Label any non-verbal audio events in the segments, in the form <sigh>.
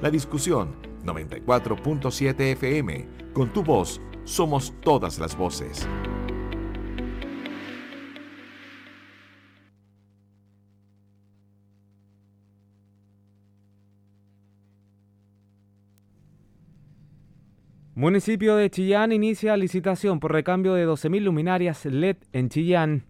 La discusión 94.7 FM. Con tu voz somos todas las voces. Municipio de Chillán inicia licitación por recambio de 12.000 luminarias LED en Chillán.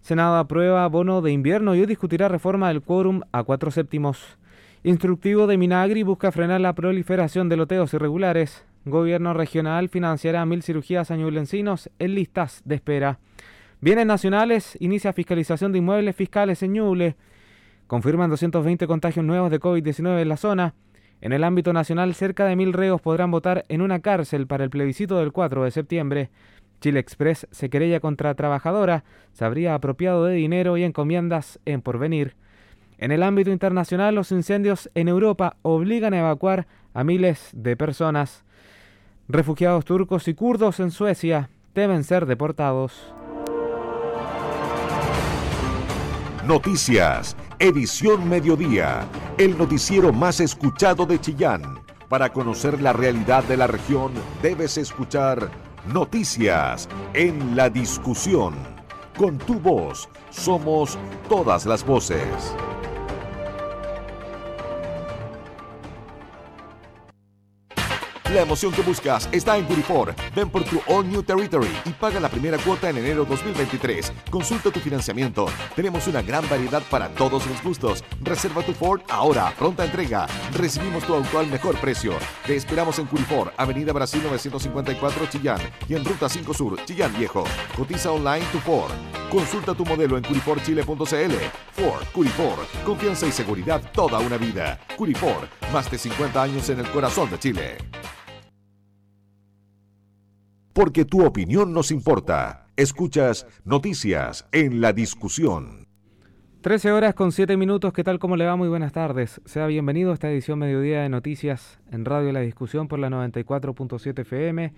Senado aprueba bono de invierno y hoy discutirá reforma del quórum a cuatro séptimos. Instructivo de Minagri busca frenar la proliferación de loteos irregulares. Gobierno regional financiará mil cirugías a ñublencinos en listas de espera. Bienes nacionales inicia fiscalización de inmuebles fiscales en Ñuble. Confirman 220 contagios nuevos de COVID-19 en la zona. En el ámbito nacional, cerca de mil reos podrán votar en una cárcel para el plebiscito del 4 de septiembre. Chile Express se querella contra trabajadora, se habría apropiado de dinero y encomiendas en porvenir. En el ámbito internacional, los incendios en Europa obligan a evacuar a miles de personas. Refugiados turcos y kurdos en Suecia deben ser deportados. Noticias, edición mediodía, el noticiero más escuchado de Chillán. Para conocer la realidad de la región, debes escuchar Noticias en la discusión. Con tu voz, somos todas las voces. La emoción que buscas está en Curifor. Ven por tu All New Territory y paga la primera cuota en enero 2023. Consulta tu financiamiento. Tenemos una gran variedad para todos los gustos. Reserva tu Ford ahora, pronta entrega. Recibimos tu auto al mejor precio. Te esperamos en Curifor, Avenida Brasil 954 Chillán y en Ruta 5 Sur, Chillán Viejo. Cotiza online tu Ford. Consulta tu modelo en curiforchile.cl. Ford, Curifor, confianza y seguridad toda una vida. Curifor, más de 50 años en el corazón de Chile porque tu opinión nos importa. Escuchas Noticias en la discusión. 13 horas con 7 minutos, ¿qué tal? ¿Cómo le va? Muy buenas tardes. Sea bienvenido a esta edición mediodía de Noticias en Radio La Discusión por la 94.7 FM.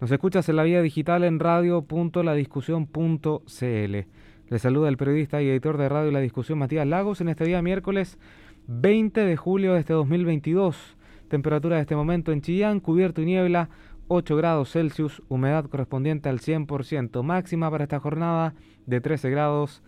Nos escuchas en la vía digital en radio.ladiscusión.cl. Le saluda el periodista y editor de Radio La Discusión Matías Lagos en este día miércoles 20 de julio de este 2022. Temperatura de este momento en Chillán, cubierto y niebla, 8 grados Celsius, humedad correspondiente al 100%, máxima para esta jornada de 13 grados,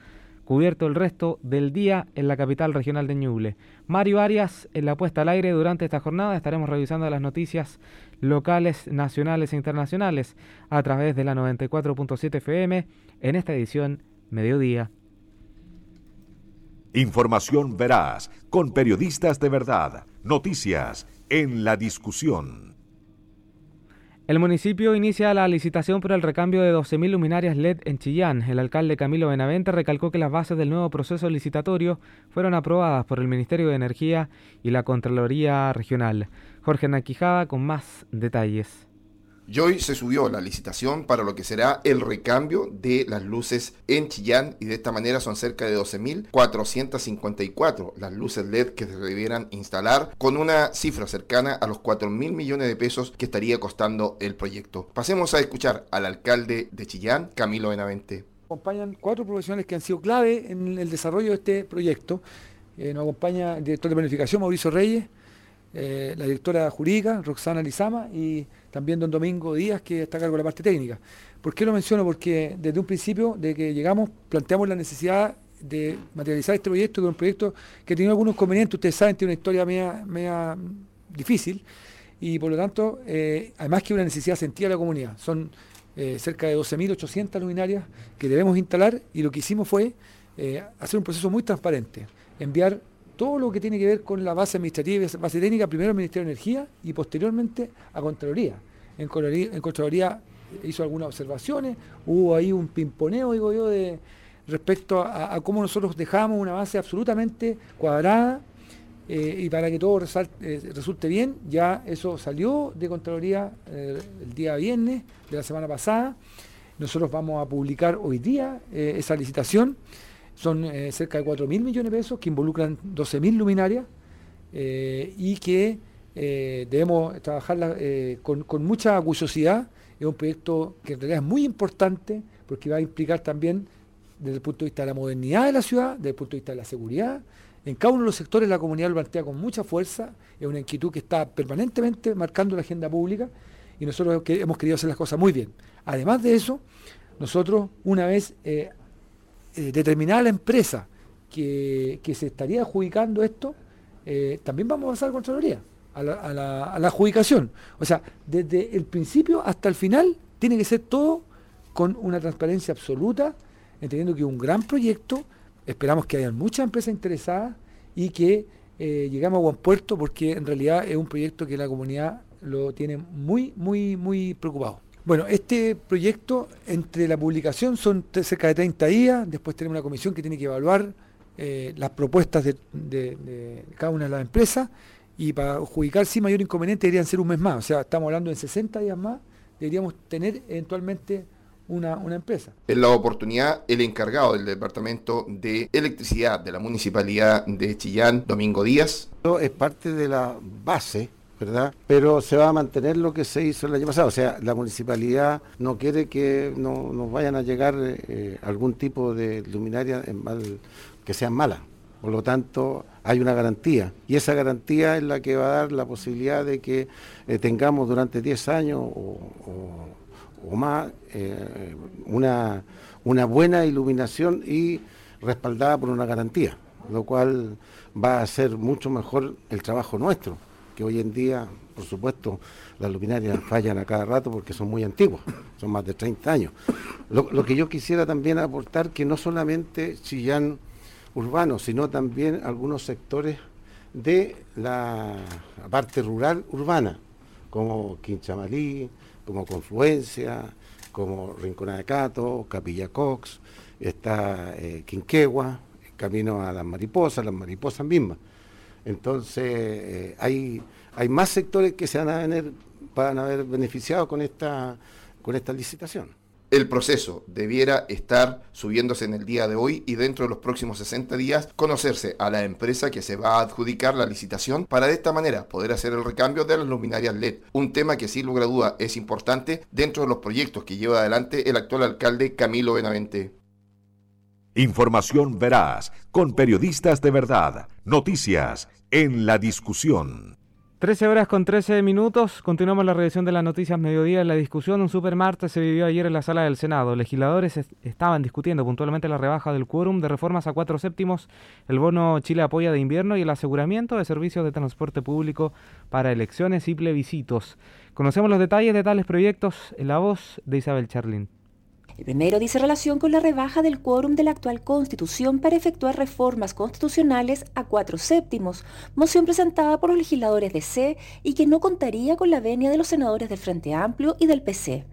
cubierto el resto del día en la capital regional de Ñuble. Mario Arias en la puesta al aire durante esta jornada estaremos revisando las noticias locales, nacionales e internacionales a través de la 94.7 FM en esta edición Mediodía. Información veraz, con periodistas de verdad, noticias en la discusión. El municipio inicia la licitación por el recambio de 12.000 luminarias LED en Chillán. El alcalde Camilo Benavente recalcó que las bases del nuevo proceso licitatorio fueron aprobadas por el Ministerio de Energía y la Contraloría Regional. Jorge Naquijada con más detalles. Y hoy se subió la licitación para lo que será el recambio de las luces en Chillán y de esta manera son cerca de 12.454 las luces LED que se debieran instalar con una cifra cercana a los 4.000 millones de pesos que estaría costando el proyecto. Pasemos a escuchar al alcalde de Chillán, Camilo Benavente. Acompañan cuatro profesionales que han sido clave en el desarrollo de este proyecto. Eh, nos acompaña el director de planificación, Mauricio Reyes, eh, la directora jurídica, Roxana Lizama, y también don Domingo Díaz, que está a cargo de la parte técnica. ¿Por qué lo menciono? Porque desde un principio de que llegamos planteamos la necesidad de materializar este proyecto, que es un proyecto que tiene algunos inconvenientes, ustedes saben, tiene una historia media, difícil, y por lo tanto, eh, además que una necesidad sentida de la comunidad. Son eh, cerca de 12.800 luminarias que debemos instalar, y lo que hicimos fue hacer un proceso muy transparente, enviar todo lo que tiene que ver con la base administrativa y base técnica, primero al Ministerio de Energía y posteriormente a Contraloría. En Contraloría, hizo algunas observaciones, hubo ahí un pimponeo, digo yo, de respecto a, cómo nosotros dejamos una base absolutamente cuadrada eh, y para que todo eh, resulte bien, ya eso salió de Contraloría eh, el día viernes de la semana pasada. Nosotros vamos a publicar hoy día esa licitación. Son cerca de 4 mil millones de pesos que involucran 12 mil luminarias y que eh, debemos trabajarla con, con, mucha curiosidad. Es un proyecto que en realidad es muy importante porque va a implicar también desde el punto de vista de la modernidad de la ciudad, desde el punto de vista de la seguridad, En cada uno de los sectores la comunidad lo plantea con mucha fuerza, es una inquietud que está permanentemente marcando la agenda pública y nosotros hemos querido hacer las cosas muy bien. Además de eso, nosotros una vez eh, eh, determinada la empresa que, se estaría adjudicando esto, eh, también vamos a pasar a Contraloría, a la, adjudicación. O sea, desde el principio hasta el final tiene que ser todo con una transparencia absoluta, entendiendo que es un gran proyecto, esperamos que haya muchas empresas interesadas y que eh, lleguemos a buen puerto porque en realidad es un proyecto que la comunidad lo tiene muy, muy, muy preocupado. Bueno, este proyecto entre la publicación son cerca de 30 días, después tenemos una comisión que tiene que evaluar eh, las propuestas de, cada una de las empresas y para adjudicar sin mayor inconveniente deberían ser un mes más, o sea, estamos hablando de 60 días más, deberíamos tener eventualmente una, empresa. En la oportunidad, el encargado del Departamento de Electricidad de la Municipalidad de Chillán, Domingo Díaz. Es parte de la base ¿verdad? Pero se va a mantener lo que se hizo el año pasado. O sea, la municipalidad no quiere que no, nos vayan a llegar eh, algún tipo de luminaria en mal, que sean malas. Por lo tanto, hay una garantía. Y esa garantía es la que va a dar la posibilidad de que eh, tengamos durante 10 años o más eh, una, una buena iluminación y respaldada por una garantía, lo cual va a hacer mucho mejor el trabajo nuestro, que hoy en día, por supuesto, las luminarias fallan a cada rato porque son muy antiguas, son más de 30 años. Lo, que yo quisiera también aportar que no solamente Chillán urbano, sino también algunos sectores de la parte rural urbana, como Quinchamalí, como Confluencia, como Rincón de Cato, Capilla Cox, está eh, Quinquegua, camino a las mariposas, las mariposas mismas. Entonces, eh, hay, hay más sectores que se van a, venir, van a haber beneficiado con esta, con esta licitación el proceso debiera estar subiéndose en el día de hoy y dentro de los próximos 60 días conocerse a la empresa que se va a adjudicar la licitación para de esta manera poder hacer el recambio de las luminarias LED. Un tema que sin lugar a duda es importante dentro de los proyectos que lleva adelante el actual alcalde Camilo Benavente. Información veraz, con periodistas de verdad, noticias en la discusión. 13 horas con 13 minutos. Continuamos la revisión de las noticias mediodía. En la discusión, un supermartes se vivió ayer en la sala del Senado. Legisladores estaban discutiendo puntualmente la rebaja del quórum de reformas a cuatro séptimos, el bono Chile apoya de invierno y el aseguramiento de servicios de transporte público para elecciones y plebiscitos. Conocemos los detalles de tales proyectos en la voz de Isabel Charlin. El primero dice relación con la rebaja del quórum de la actual Constitución para efectuar reformas constitucionales a cuatro séptimos, moción presentada por los legisladores de C y que no contaría con la venia de los senadores del Frente Amplio y del PC.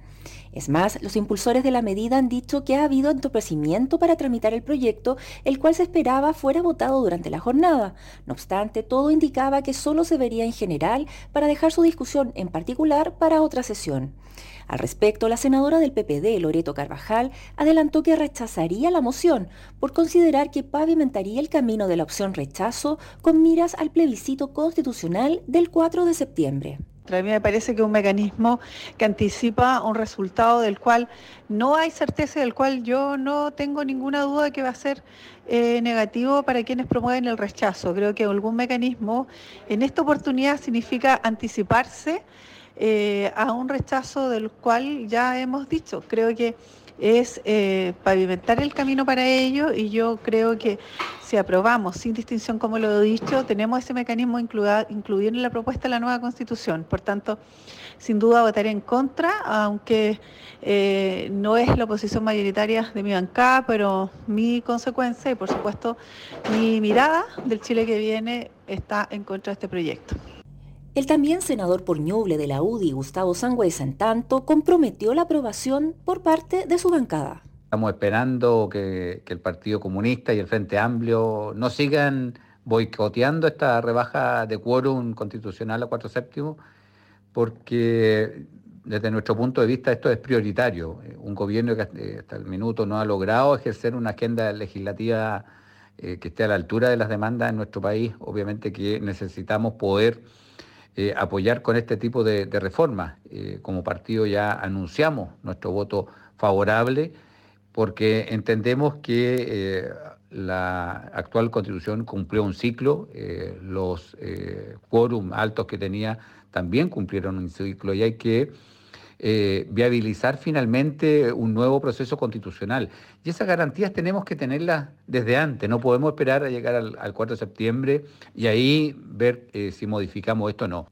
Es más, los impulsores de la medida han dicho que ha habido entorpecimiento para tramitar el proyecto, el cual se esperaba fuera votado durante la jornada. No obstante, todo indicaba que solo se vería en general para dejar su discusión en particular para otra sesión. Al respecto, la senadora del PPD, Loreto Carvajal, adelantó que rechazaría la moción por considerar que pavimentaría el camino de la opción rechazo con miras al plebiscito constitucional del 4 de septiembre. A mí me parece que un mecanismo que anticipa un resultado del cual no hay certeza, del cual yo no tengo ninguna duda de que va a ser eh, negativo para quienes promueven el rechazo. Creo que algún mecanismo en esta oportunidad significa anticiparse eh, a un rechazo del cual ya hemos dicho. Creo que es eh, pavimentar el camino para ello y yo creo que si aprobamos sin distinción, como lo he dicho, tenemos ese mecanismo incluido en la propuesta de la nueva constitución. Por tanto, sin duda votaré en contra, aunque eh, no es la posición mayoritaria de mi bancada, pero mi consecuencia y por supuesto mi mirada del Chile que viene está en contra de este proyecto. El también senador por Ñuble de la UDI, Gustavo Sangüesa, en tanto, comprometió la aprobación por parte de su bancada. Estamos esperando que, el Partido Comunista y el Frente Amplio no sigan boicoteando esta rebaja de quórum constitucional a cuatro séptimos, porque desde nuestro punto de vista esto es prioritario. Un gobierno que hasta el minuto no ha logrado ejercer una agenda legislativa eh, que esté a la altura de las demandas en nuestro país, obviamente que necesitamos poder eh, apoyar con este tipo de, reformas. Eh, como partido ya anunciamos nuestro voto favorable porque entendemos que la actual constitución cumplió un ciclo, eh, los eh, quórum altos que tenía también cumplieron un ciclo y hay que eh, viabilizar finalmente un nuevo proceso constitucional. Y esas garantías tenemos que tenerlas desde antes, no podemos esperar a llegar al, al 4 de septiembre y ahí ver si modificamos esto o no.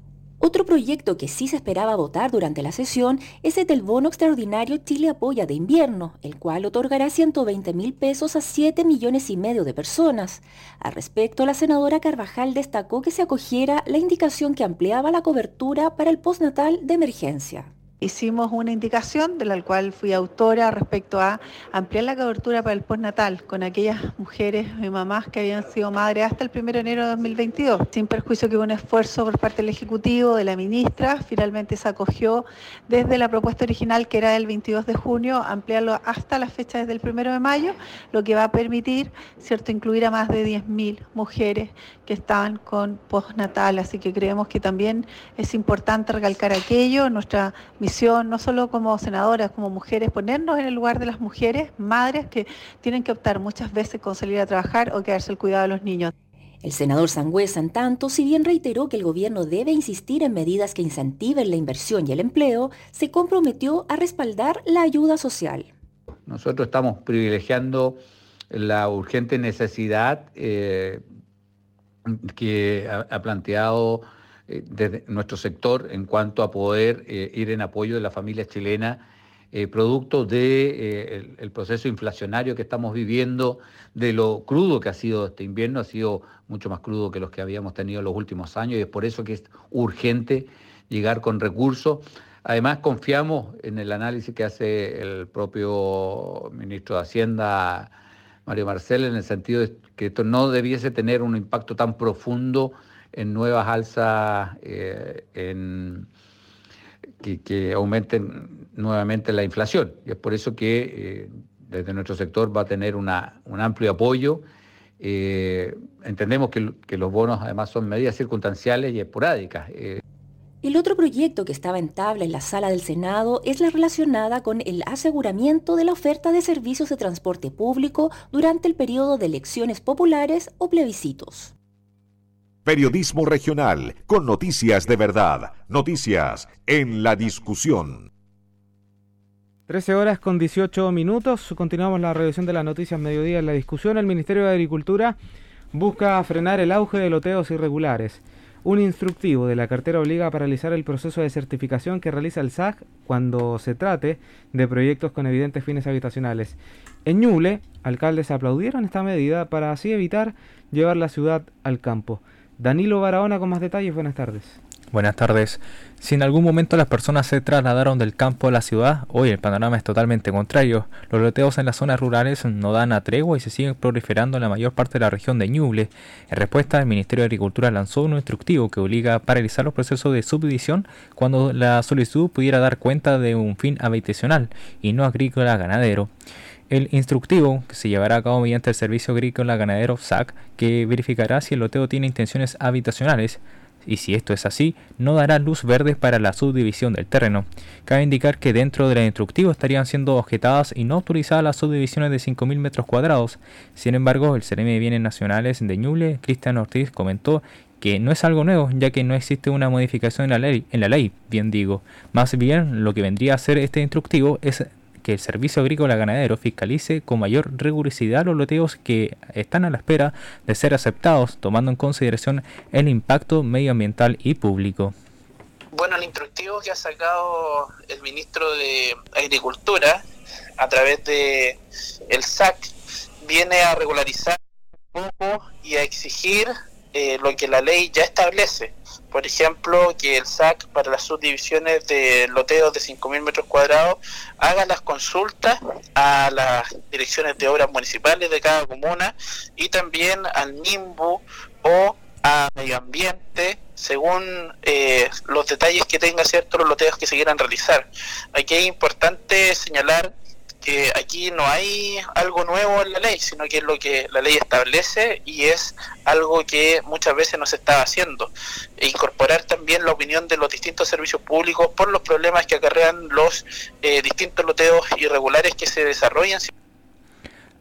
Otro proyecto que sí se esperaba votar durante la sesión es el del bono extraordinario Chile Apoya de invierno, el cual otorgará 120 mil pesos a 7 millones y medio de personas. Al respecto, la senadora Carvajal destacó que se acogiera la indicación que ampliaba la cobertura para el postnatal de emergencia hicimos una indicación de la cual fui autora respecto a ampliar la cobertura para el postnatal con aquellas mujeres y mamás que habían sido madres hasta el 1 de enero de 2022, sin perjuicio que hubo un esfuerzo por parte del Ejecutivo, de la ministra, finalmente se acogió desde la propuesta original que era del 22 de junio, ampliarlo hasta la fecha desde el 1 de mayo, lo que va a permitir, cierto, incluir a más de 10.000 mujeres que están con postnatal, así que creemos que también es importante recalcar aquello, nuestra misión, no solo como senadoras, como mujeres, ponernos en el lugar de las mujeres, madres que tienen que optar muchas veces con salir a trabajar o quedarse al cuidado de los niños. El senador Sangüesa, en tanto, si bien reiteró que el gobierno debe insistir en medidas que incentiven la inversión y el empleo, se comprometió a respaldar la ayuda social. Nosotros estamos privilegiando la urgente necesidad eh, que ha planteado eh, desde nuestro sector en cuanto a poder eh, ir en apoyo de la familia chilena, eh, producto del de, el proceso inflacionario que estamos viviendo, de lo crudo que ha sido este invierno, ha sido mucho más crudo que los que habíamos tenido en los últimos años y es por eso que es urgente llegar con recursos. Además, confiamos en el análisis que hace el propio ministro de Hacienda, Mario Marcel, en el sentido de que esto no debiese tener un impacto tan profundo en nuevas alzas eh, en, que, aumenten nuevamente la inflación. Y es por eso que eh, desde nuestro sector va a tener una, un amplio apoyo. Eh, entendemos que, que, los bonos además son medidas circunstanciales y esporádicas. El otro proyecto que estaba en tabla en la sala del Senado es la relacionada con el aseguramiento de la oferta de servicios de transporte público durante el periodo de elecciones populares o plebiscitos. Periodismo regional, con noticias de verdad, noticias en la discusión. 13 horas con 18 minutos. Continuamos la revisión de las noticias mediodía en la discusión. El Ministerio de Agricultura busca frenar el auge de loteos irregulares. Un instructivo de la cartera obliga a paralizar el proceso de certificación que realiza el SAC cuando se trate de proyectos con evidentes fines habitacionales. En Ñuble, alcaldes aplaudieron esta medida para así evitar llevar la ciudad al campo. Danilo Barahona con más detalles, buenas tardes. Buenas tardes. Si en algún momento las personas se trasladaron del campo a la ciudad, hoy el panorama es totalmente contrario. Los loteos en las zonas rurales no dan a tregua y se siguen proliferando en la mayor parte de la región de Ñuble. En respuesta, el Ministerio de Agricultura lanzó un instructivo que obliga a paralizar los procesos de subdivisión cuando la solicitud pudiera dar cuenta de un fin habitacional y no agrícola ganadero. El instructivo, que se llevará a cabo mediante el Servicio Agrícola Ganadero SAC, que verificará si el loteo tiene intenciones habitacionales, y si esto es así, no dará luz verde para la subdivisión del terreno. Cabe indicar que dentro del instructivo estarían siendo objetadas y no autorizadas las subdivisiones de 5.000 metros cuadrados. Sin embargo, el CRM de Bienes Nacionales de Ñuble, Cristian Ortiz, comentó que no es algo nuevo, ya que no existe una modificación en la ley, en la ley, bien digo. Más bien, lo que vendría a ser este instructivo es que el Servicio Agrícola Ganadero fiscalice con mayor rigurosidad los loteos que están a la espera de ser aceptados, tomando en consideración el impacto medioambiental y público. Bueno, el instructivo que ha sacado el ministro de Agricultura a través de el SAC viene a regularizar un poco y a exigir eh, lo que la ley ya establece por ejemplo, que el SAC para las subdivisiones de loteos de 5.000 metros cuadrados haga las consultas a las direcciones de obras municipales de cada comuna y también al NIMBU o a medio ambiente según eh, los detalles que tenga cierto los loteos que se quieran realizar. Aquí es importante señalar que aquí no hay algo nuevo en la ley, sino que es lo que la ley establece y es algo que muchas veces no se está haciendo. E incorporar también la opinión de los distintos servicios públicos por los problemas que acarrean los eh, distintos loteos irregulares que se desarrollan.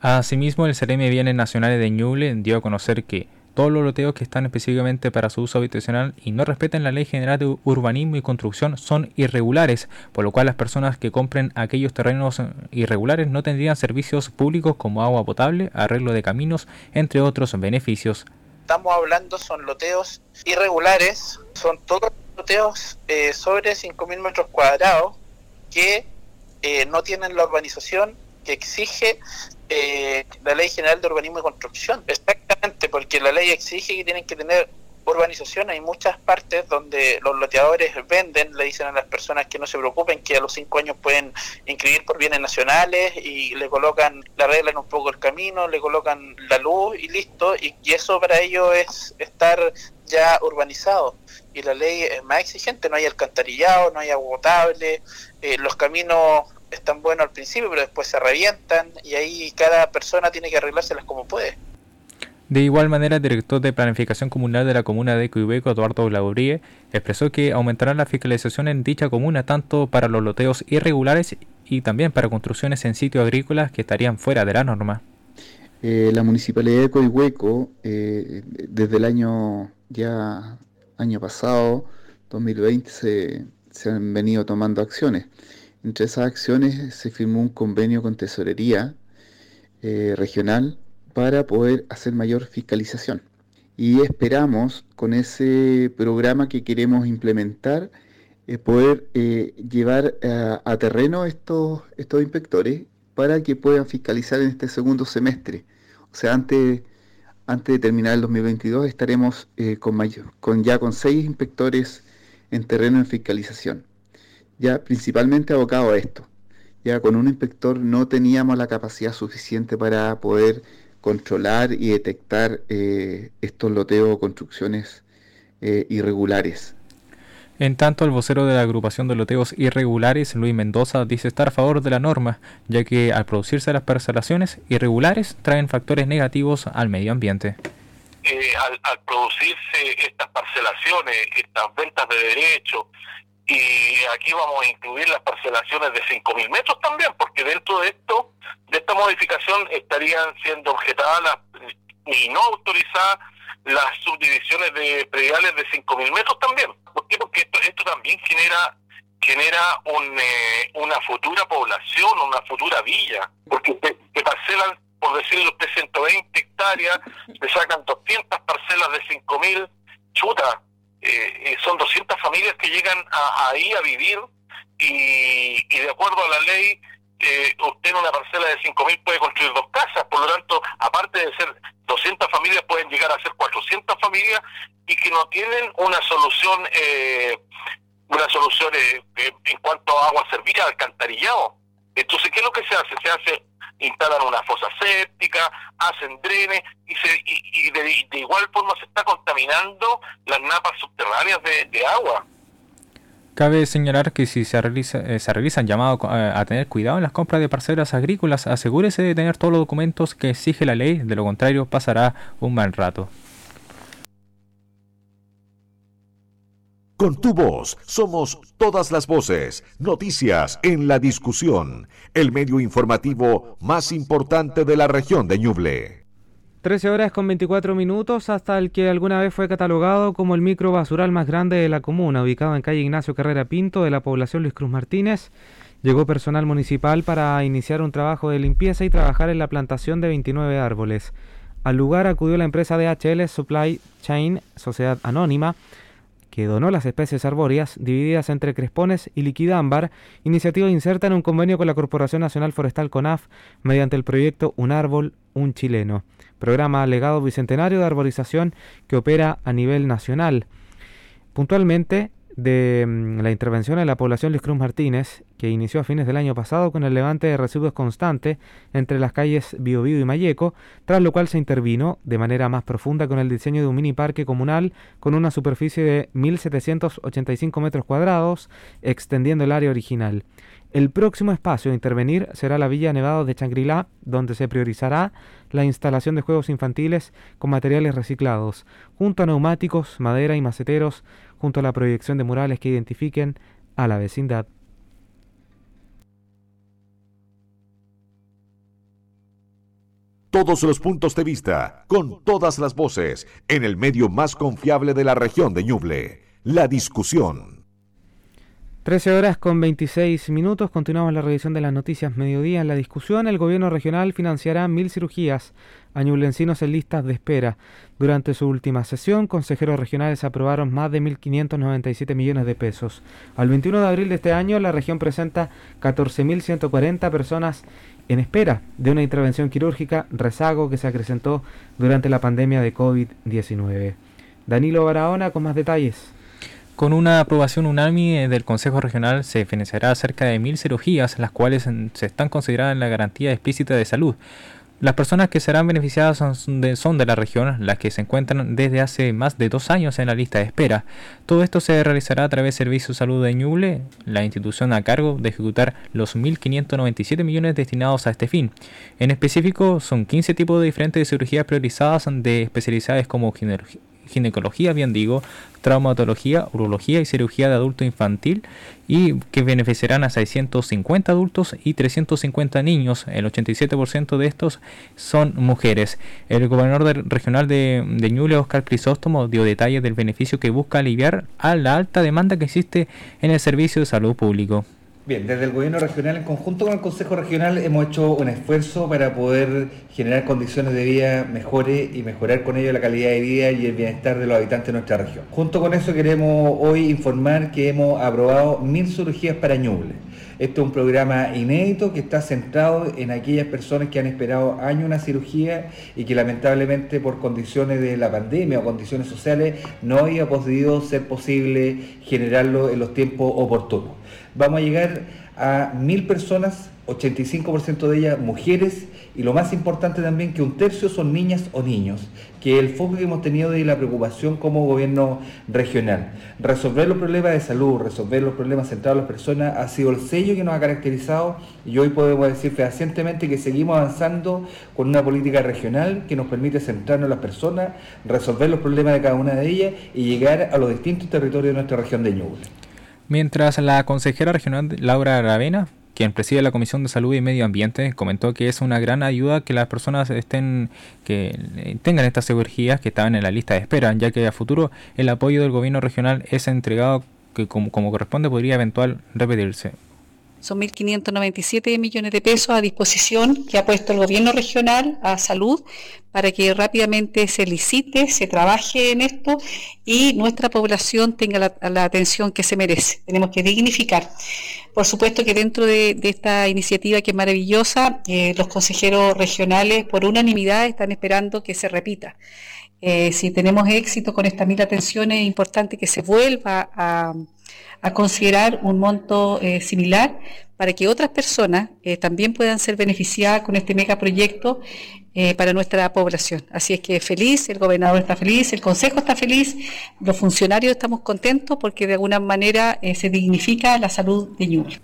Asimismo, el de Bienes Nacionales de Ñuble dio a conocer que todos los loteos que están específicamente para su uso habitacional y no respeten la Ley General de Urbanismo y Construcción son irregulares, por lo cual las personas que compren aquellos terrenos irregulares no tendrían servicios públicos como agua potable, arreglo de caminos, entre otros beneficios. Estamos hablando son loteos irregulares, son todos loteos eh, sobre 5.000 metros cuadrados que eh, no tienen la urbanización que exige eh, la Ley General de Urbanismo y Construcción. Exactamente, porque la ley exige que tienen que tener urbanización. Hay muchas partes donde los loteadores venden, le dicen a las personas que no se preocupen, que a los cinco años pueden inscribir por bienes nacionales y le colocan, le arreglan un poco el camino, le colocan la luz y listo. Y, eso para ellos es estar ya urbanizado. Y la ley es más exigente, no hay alcantarillado, no hay agua potable, eh, los caminos están buenos al principio, pero después se revientan y ahí cada persona tiene que arreglárselas como puede. De igual manera, el director de Planificación Comunal de la comuna de Cuibeco, Eduardo Laurie, expresó que aumentará la fiscalización en dicha comuna tanto para los loteos irregulares y también para construcciones en sitios agrícolas que estarían fuera de la norma. Eh, la municipalidad de Coihueco, eh, desde el año ya año pasado, 2020, se, se han venido tomando acciones. Entre esas acciones se firmó un convenio con Tesorería eh, Regional para poder hacer mayor fiscalización. Y esperamos con ese programa que queremos implementar eh, poder eh, llevar a, terreno estos, estos inspectores para que puedan fiscalizar en este segundo semestre. O sea, antes, antes de terminar el 2022 estaremos con, con ya con seis inspectores en terreno en fiscalización ya principalmente abocado a esto. Ya con un inspector no teníamos la capacidad suficiente para poder controlar y detectar eh, estos loteos o construcciones eh, irregulares. En tanto, el vocero de la agrupación de loteos irregulares, Luis Mendoza, dice estar a favor de la norma, ya que al producirse las parcelaciones irregulares traen factores negativos al medio ambiente. Eh, al, al, producirse estas parcelaciones, estas ventas de derechos, y aquí vamos a incluir las parcelaciones de 5.000 metros también, porque dentro de esto, de esta modificación, estarían siendo objetadas las, y no autorizadas las subdivisiones de prediales de 5.000 metros también. ¿Por qué? Porque esto, esto también genera genera un, eh, una futura población, una futura villa, porque te, parcelan, por decirlo usted, 120 hectáreas, te sacan 200 parcelas de 5.000, chuta, eh, eh, son 200 familias que llegan ahí a vivir y, de acuerdo a la ley, eh, usted en una parcela de 5.000 puede construir dos casas, por lo tanto, aparte de ser 200 familias, pueden llegar a ser 400 familias y que no tienen una solución, eh, una solución en cuanto a agua servida, alcantarillado. Entonces, ¿qué es lo que se hace? Se hace instalan una fosa séptica, hacen drenes y, se, y, de, igual forma se está contaminando las napas subterráneas de, agua. Cabe señalar que si se, realiza, eh, se realizan llamados eh, a tener cuidado en las compras de parcelas agrícolas, asegúrese de tener todos los documentos que exige la ley, de lo contrario pasará un mal rato. Con tu voz somos todas las voces, noticias en la discusión, el medio informativo más importante de la región de Ñuble. 13 horas con 24 minutos hasta el que alguna vez fue catalogado como el micro basural más grande de la comuna, ubicado en calle Ignacio Carrera Pinto de la población Luis Cruz Martínez. Llegó personal municipal para iniciar un trabajo de limpieza y trabajar en la plantación de 29 árboles. Al lugar acudió la empresa DHL Supply Chain, Sociedad Anónima, que donó las especies arbóreas divididas entre crespones y liquidámbar, iniciativa inserta en un convenio con la Corporación Nacional Forestal CONAF mediante el proyecto Un Árbol, un Chileno, programa legado bicentenario de arborización que opera a nivel nacional. Puntualmente, de mm, la intervención en la población Luis Cruz Martínez, que inició a fines del año pasado con el levante de residuos constante entre las calles Biobío y Mayeco, tras lo cual se intervino de manera más profunda con el diseño de un mini parque comunal con una superficie de 1.785 metros cuadrados, extendiendo el área original. El próximo espacio a intervenir será la Villa Nevado de Changrilá, donde se priorizará la instalación de juegos infantiles con materiales reciclados, junto a neumáticos, madera y maceteros, junto a la proyección de murales que identifiquen a la vecindad. todos los puntos de vista, con todas las voces, en el medio más confiable de la región de Ñuble. La discusión. 13 horas con 26 minutos. Continuamos la revisión de las noticias mediodía. En la discusión, el gobierno regional financiará mil cirugías a ñublencinos en listas de espera. Durante su última sesión, consejeros regionales aprobaron más de 1.597 millones de pesos. Al 21 de abril de este año, la región presenta 14.140 personas en espera de una intervención quirúrgica, rezago que se acrecentó durante la pandemia de COVID-19. Danilo Barahona con más detalles. Con una aprobación unánime del Consejo Regional se financiará cerca de mil cirugías, las cuales se están consideradas en la garantía explícita de salud. Las personas que serán beneficiadas son de, son de, la región, las que se encuentran desde hace más de dos años en la lista de espera. Todo esto se realizará a través del Servicio de Salud de Ñuble, la institución a cargo de ejecutar los 1.597 millones destinados a este fin. En específico, son 15 tipos de diferentes cirugías priorizadas de especialidades como ginecología, bien digo, traumatología, urología y cirugía de adulto infantil y que beneficiarán a 650 adultos y 350 niños. El 87% de estos son mujeres. El gobernador regional de, de Ñuble, Oscar Crisóstomo, dio detalles del beneficio que busca aliviar a la alta demanda que existe en el servicio de salud público. Bien, desde el gobierno regional, en conjunto con el Consejo Regional, hemos hecho un esfuerzo para poder generar condiciones de vida mejores y mejorar con ello la calidad de vida y el bienestar de los habitantes de nuestra región. Junto con eso queremos hoy informar que hemos aprobado mil cirugías para Ñuble. Este es un programa inédito que está centrado en aquellas personas que han esperado años una cirugía y que lamentablemente por condiciones de la pandemia o condiciones sociales no había podido ser posible generarlo en los tiempos oportunos vamos a llegar a mil personas, 85% de ellas mujeres, y lo más importante también que un tercio son niñas o niños, que el foco que hemos tenido de la preocupación como gobierno regional. Resolver los problemas de salud, resolver los problemas centrados a las personas ha sido el sello que nos ha caracterizado y hoy podemos decir fehacientemente que seguimos avanzando con una política regional que nos permite centrarnos en las personas, resolver los problemas de cada una de ellas y llegar a los distintos territorios de nuestra región de Ñuble. Mientras la consejera regional Laura Aravena, quien preside la Comisión de Salud y Medio Ambiente, comentó que es una gran ayuda que las personas estén que tengan estas cirugías que estaban en la lista de espera, ya que a futuro el apoyo del gobierno regional es entregado que como, como corresponde podría eventual repetirse. Son 1.597 millones de pesos a disposición que ha puesto el gobierno regional a salud para que rápidamente se licite, se trabaje en esto y nuestra población tenga la, atención que se merece. Tenemos que dignificar. Por supuesto que dentro de, esta iniciativa que es maravillosa, eh, los consejeros regionales por unanimidad están esperando que se repita. Eh, si tenemos éxito con estas mil atenciones, es importante que se vuelva a considerar un monto eh, similar para que otras personas eh, también puedan ser beneficiadas con este megaproyecto para nuestra población. Así es que feliz, el gobernador está feliz, el consejo está feliz, los funcionarios estamos contentos porque de alguna manera se dignifica la salud de Ñuble.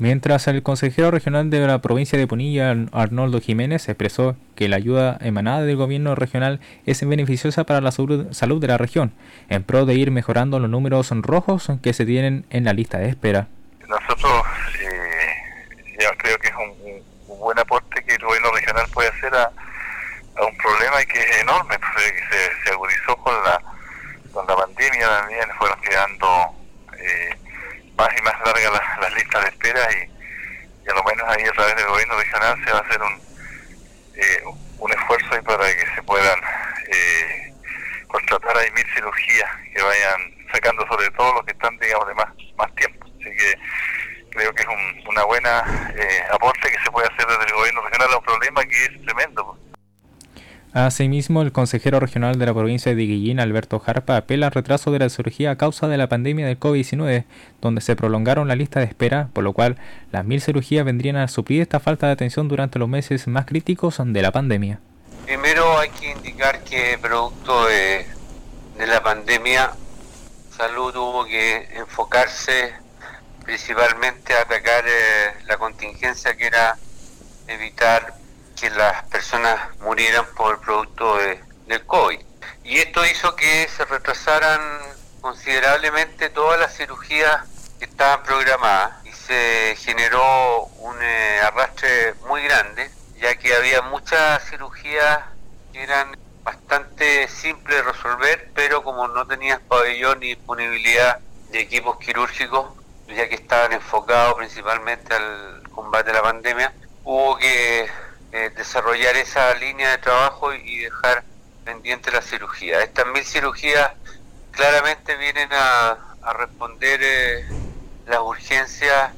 Mientras el consejero regional de la provincia de Punilla, Arnoldo Jiménez, expresó que la ayuda emanada del gobierno regional es beneficiosa para la salud de la región, en pro de ir mejorando los números rojos que se tienen en la lista de espera. Nosotros eh, yo creo que es un, buen aporte que el gobierno regional puede hacer a, un problema que es enorme, que se, agudizó con la, con la pandemia también, fueron quedando... Eh, más y más largas las, listas de espera y, a lo menos ahí a través del gobierno regional se va a hacer un, eh, un esfuerzo para que se puedan eh, contratar ahí mil cirugías que vayan sacando sobre todo los que están digamos de más, más tiempo. Así que creo que es un, una buena eh, aporte que se puede hacer desde el gobierno regional a un problema que es tremendo. Asimismo, el consejero regional de la provincia de Guillín, Alberto Jarpa, apela al retraso de la cirugía a causa de la pandemia del COVID-19, donde se prolongaron la lista de espera, por lo cual las mil cirugías vendrían a suplir esta falta de atención durante los meses más críticos de la pandemia. Primero hay que indicar que producto de, la pandemia, salud tuvo que enfocarse principalmente a atacar eh, la contingencia que era evitar que las personas murieran por el producto de, del COVID. Y esto hizo que se retrasaran considerablemente todas las cirugías que estaban programadas y se generó un eh, arrastre muy grande ya que había muchas cirugías que eran bastante simples de resolver, pero como no tenías pabellón ni disponibilidad de equipos quirúrgicos, ya que estaban enfocados principalmente al combate de la pandemia, hubo que eh, desarrollar esa línea de trabajo y dejar pendiente la cirugía. Estas mil cirugías claramente vienen a, responder eh, las urgencias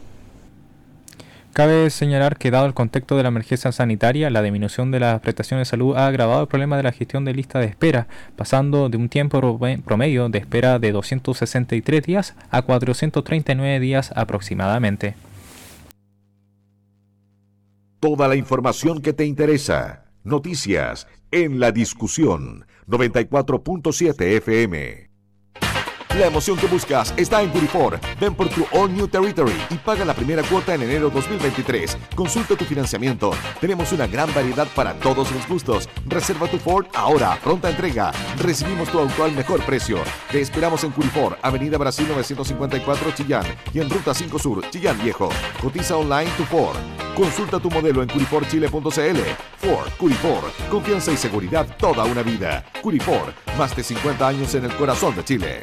Cabe señalar que dado el contexto de la emergencia sanitaria, la disminución de las prestaciones de salud ha agravado el problema de la gestión de lista de espera, pasando de un tiempo promedio de espera de 263 días a 439 días aproximadamente. Toda la información que te interesa. Noticias en la discusión 94.7 FM. La emoción que buscas está en Curifor. Ven por tu All New Territory y paga la primera cuota en enero 2023. Consulta tu financiamiento. Tenemos una gran variedad para todos los gustos. Reserva tu Ford ahora. Pronta entrega. Recibimos tu auto al mejor precio. Te esperamos en Curifor, Avenida Brasil 954 Chillán y en Ruta 5 Sur, Chillán Viejo. Cotiza online tu Ford. Consulta tu modelo en curiforchile.cl. Ford, Curifor. Confianza y seguridad toda una vida. Curifor, más de 50 años en el corazón de Chile.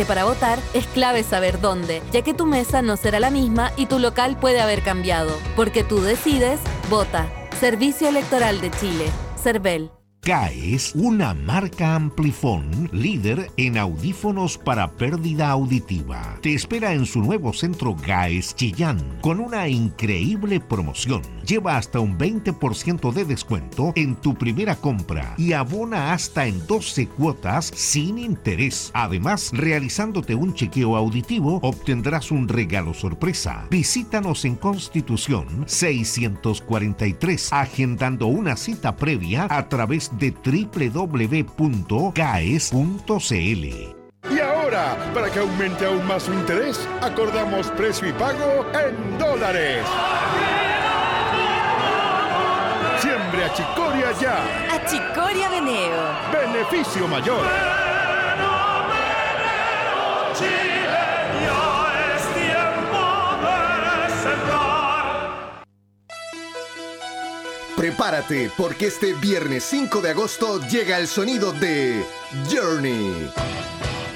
para votar es clave saber dónde, ya que tu mesa no será la misma y tu local puede haber cambiado. Porque tú decides, vota. Servicio Electoral de Chile. CERVEL. GAES, una marca Amplifon líder en audífonos para pérdida auditiva. Te espera en su nuevo centro GAES Chillán con una increíble promoción. Lleva hasta un 20% de descuento en tu primera compra y abona hasta en 12 cuotas sin interés. Además, realizándote un chequeo auditivo, obtendrás un regalo sorpresa. Visítanos en Constitución 643, agendando una cita previa a través de www.caes.cl. Y ahora, para que aumente aún más su interés, acordamos precio y pago en dólares. Siembre a Chicoria ya. A Chicoria Veneo. Beneficio mayor. Prepárate porque este viernes 5 de agosto llega el sonido de Journey.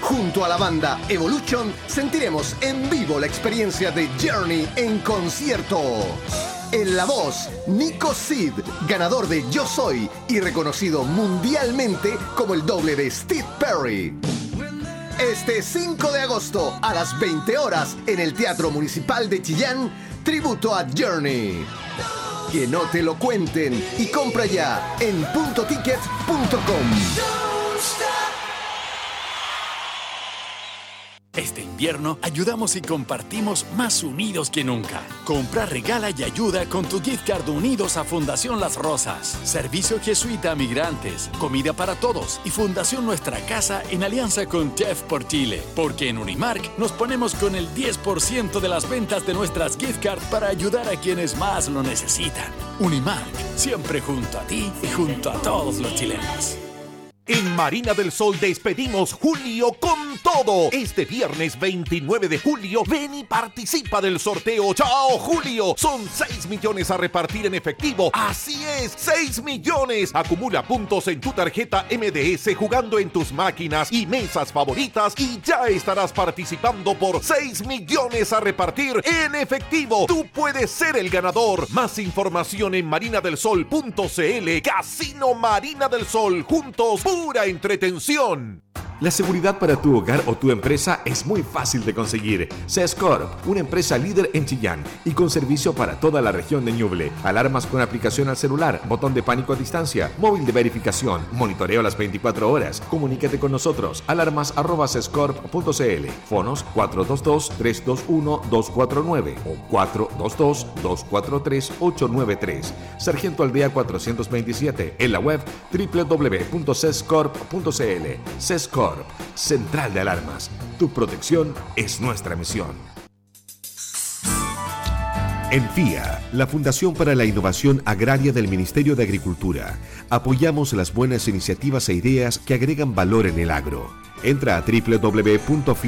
Junto a la banda Evolution sentiremos en vivo la experiencia de Journey en concierto. En la voz, Nico Sid, ganador de Yo Soy y reconocido mundialmente como el doble de Steve Perry. Este 5 de agosto a las 20 horas en el Teatro Municipal de Chillán, tributo a Journey. Que no te lo cuenten y compra ya en puntoticket.com. Este invierno ayudamos y compartimos más unidos que nunca. Compra, regala y ayuda con tu gift card unidos a Fundación Las Rosas, Servicio Jesuita a Migrantes, Comida para Todos y Fundación Nuestra Casa en alianza con Jeff por Chile. Porque en Unimark nos ponemos con el 10% de las ventas de nuestras gift cards para ayudar a quienes más lo necesitan. Unimark, siempre junto a ti y junto a todos los chilenos. En Marina del Sol despedimos julio con todo. Este viernes 29 de julio, ven y participa del sorteo. ¡Chao, Julio! Son 6 millones a repartir en efectivo. Así es, 6 millones. Acumula puntos en tu tarjeta MDS jugando en tus máquinas y mesas favoritas y ya estarás participando por 6 millones a repartir en efectivo. Tú puedes ser el ganador. Más información en marinadelsol.cl. Casino Marina del Sol. Juntos pura entretención. La seguridad para tu hogar o tu empresa es muy fácil de conseguir. Corp, una empresa líder en Chillán y con servicio para toda la región de Ñuble. Alarmas con aplicación al celular, botón de pánico a distancia, móvil de verificación, monitoreo a las 24 horas. Comunícate con nosotros. Alarmas@sescorp.cl. Fonos 422-321-249 o 422-243-893. Sargento Aldea 427 en la web www.cescorp.cl. Cescorp, Central de Alarmas. Tu protección es nuestra misión. En FIA, la Fundación para la Innovación Agraria del Ministerio de Agricultura, apoyamos las buenas iniciativas e ideas que agregan valor en el agro. Entra a www.fia.cl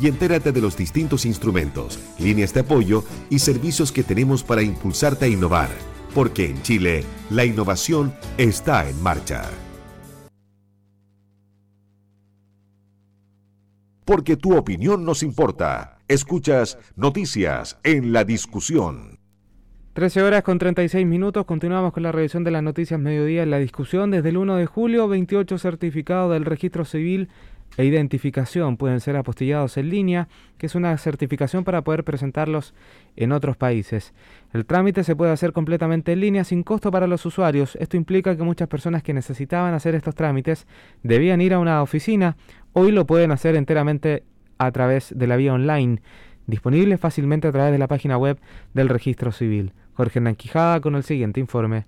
y entérate de los distintos instrumentos, líneas de apoyo y servicios que tenemos para impulsarte a innovar, porque en Chile la innovación está en marcha. Porque tu opinión nos importa. Escuchas Noticias en la Discusión. 13 horas con 36 minutos. Continuamos con la revisión de las noticias mediodía en la discusión. Desde el 1 de julio, 28 certificados del registro civil e identificación pueden ser apostillados en línea, que es una certificación para poder presentarlos en otros países. El trámite se puede hacer completamente en línea sin costo para los usuarios. Esto implica que muchas personas que necesitaban hacer estos trámites debían ir a una oficina. Hoy lo pueden hacer enteramente a través de la vía online, disponible fácilmente a través de la página web del registro civil. Jorge Nanquijada con el siguiente informe.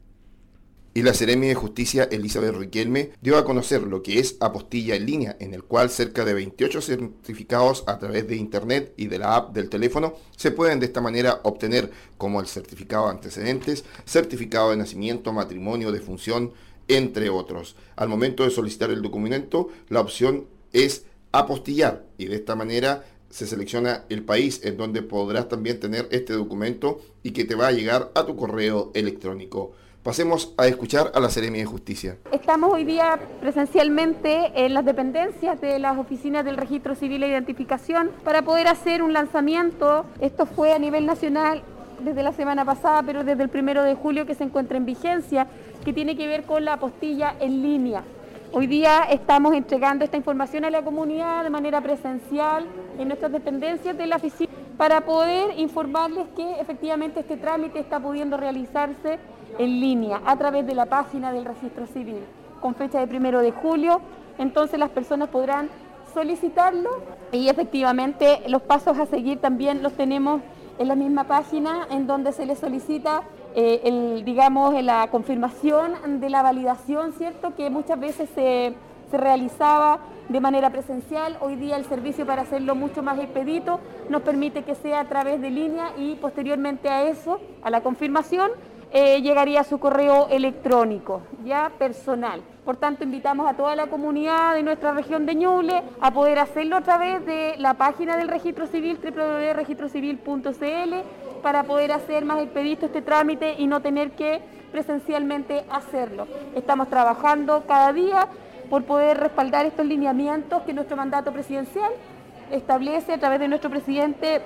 Y la Seremi de Justicia Elizabeth Riquelme dio a conocer lo que es apostilla en línea, en el cual cerca de 28 certificados a través de internet y de la app del teléfono se pueden de esta manera obtener, como el certificado de antecedentes, certificado de nacimiento, matrimonio, de función, entre otros. Al momento de solicitar el documento, la opción es apostillar y de esta manera se selecciona el país en donde podrás también tener este documento y que te va a llegar a tu correo electrónico. Pasemos a escuchar a la Seremi de Justicia. Estamos hoy día presencialmente en las dependencias de las oficinas del Registro Civil e Identificación para poder hacer un lanzamiento. Esto fue a nivel nacional desde la semana pasada, pero desde el primero de julio que se encuentra en vigencia, que tiene que ver con la apostilla en línea. Hoy día estamos entregando esta información a la comunidad de manera presencial en nuestras dependencias de la oficina para poder informarles que efectivamente este trámite está pudiendo realizarse en línea a través de la página del registro civil con fecha de primero de julio. Entonces las personas podrán solicitarlo y efectivamente los pasos a seguir también los tenemos en la misma página en donde se les solicita eh, el, digamos, la confirmación de la validación, ¿cierto? Que muchas veces se, se, realizaba de manera presencial. Hoy día el servicio para hacerlo mucho más expedito nos permite que sea a través de línea y posteriormente a eso, a la confirmación, eh, llegaría su correo electrónico, ya personal. Por tanto, invitamos a toda la comunidad de nuestra región de Ñuble a poder hacerlo a través de la página del registro civil, www.registrocivil.cl, para poder hacer más expedito este trámite y no tener que presencialmente hacerlo. Estamos trabajando cada día por poder respaldar estos lineamientos que nuestro mandato presidencial establece a través de nuestro presidente